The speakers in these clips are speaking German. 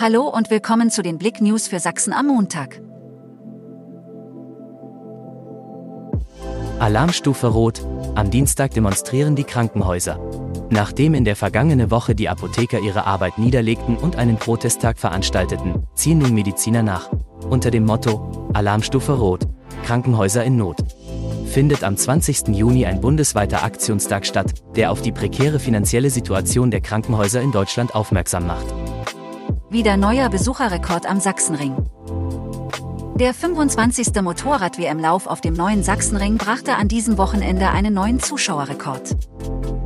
Hallo und willkommen zu den Blick News für Sachsen am Montag. Alarmstufe Rot. Am Dienstag demonstrieren die Krankenhäuser. Nachdem in der vergangenen Woche die Apotheker ihre Arbeit niederlegten und einen Protesttag veranstalteten, ziehen nun Mediziner nach. Unter dem Motto Alarmstufe Rot. Krankenhäuser in Not. Findet am 20. Juni ein bundesweiter Aktionstag statt, der auf die prekäre finanzielle Situation der Krankenhäuser in Deutschland aufmerksam macht. Wieder neuer Besucherrekord am Sachsenring. Der 25. Motorrad-WM-Lauf auf dem neuen Sachsenring brachte an diesem Wochenende einen neuen Zuschauerrekord.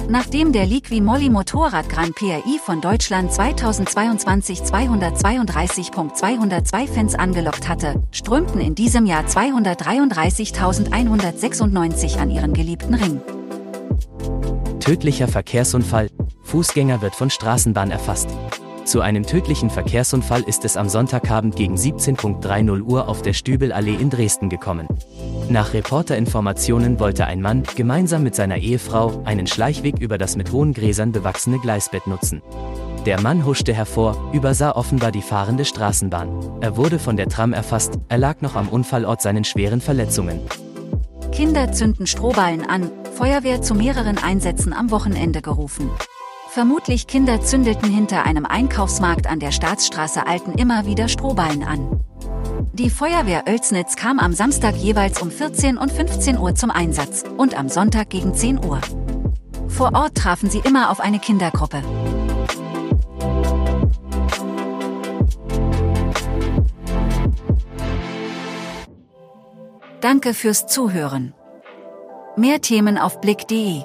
Nachdem der Liqui Molly Motorrad Grand PRI von Deutschland 2022 232.202 Fans angelockt hatte, strömten in diesem Jahr 233.196 an ihren geliebten Ring. Tödlicher Verkehrsunfall. Fußgänger wird von Straßenbahn erfasst. Zu einem tödlichen Verkehrsunfall ist es am Sonntagabend gegen 17.30 Uhr auf der Stübelallee in Dresden gekommen. Nach Reporterinformationen wollte ein Mann, gemeinsam mit seiner Ehefrau, einen Schleichweg über das mit hohen Gräsern bewachsene Gleisbett nutzen. Der Mann huschte hervor, übersah offenbar die fahrende Straßenbahn. Er wurde von der Tram erfasst, er lag noch am Unfallort seinen schweren Verletzungen. Kinder zünden Strohballen an, Feuerwehr zu mehreren Einsätzen am Wochenende gerufen. Vermutlich Kinder zündeten hinter einem Einkaufsmarkt an der Staatsstraße Alten immer wieder Strohballen an. Die Feuerwehr Oelsnitz kam am Samstag jeweils um 14 und 15 Uhr zum Einsatz und am Sonntag gegen 10 Uhr. Vor Ort trafen sie immer auf eine Kindergruppe. Danke fürs Zuhören. Mehr Themen auf blick.de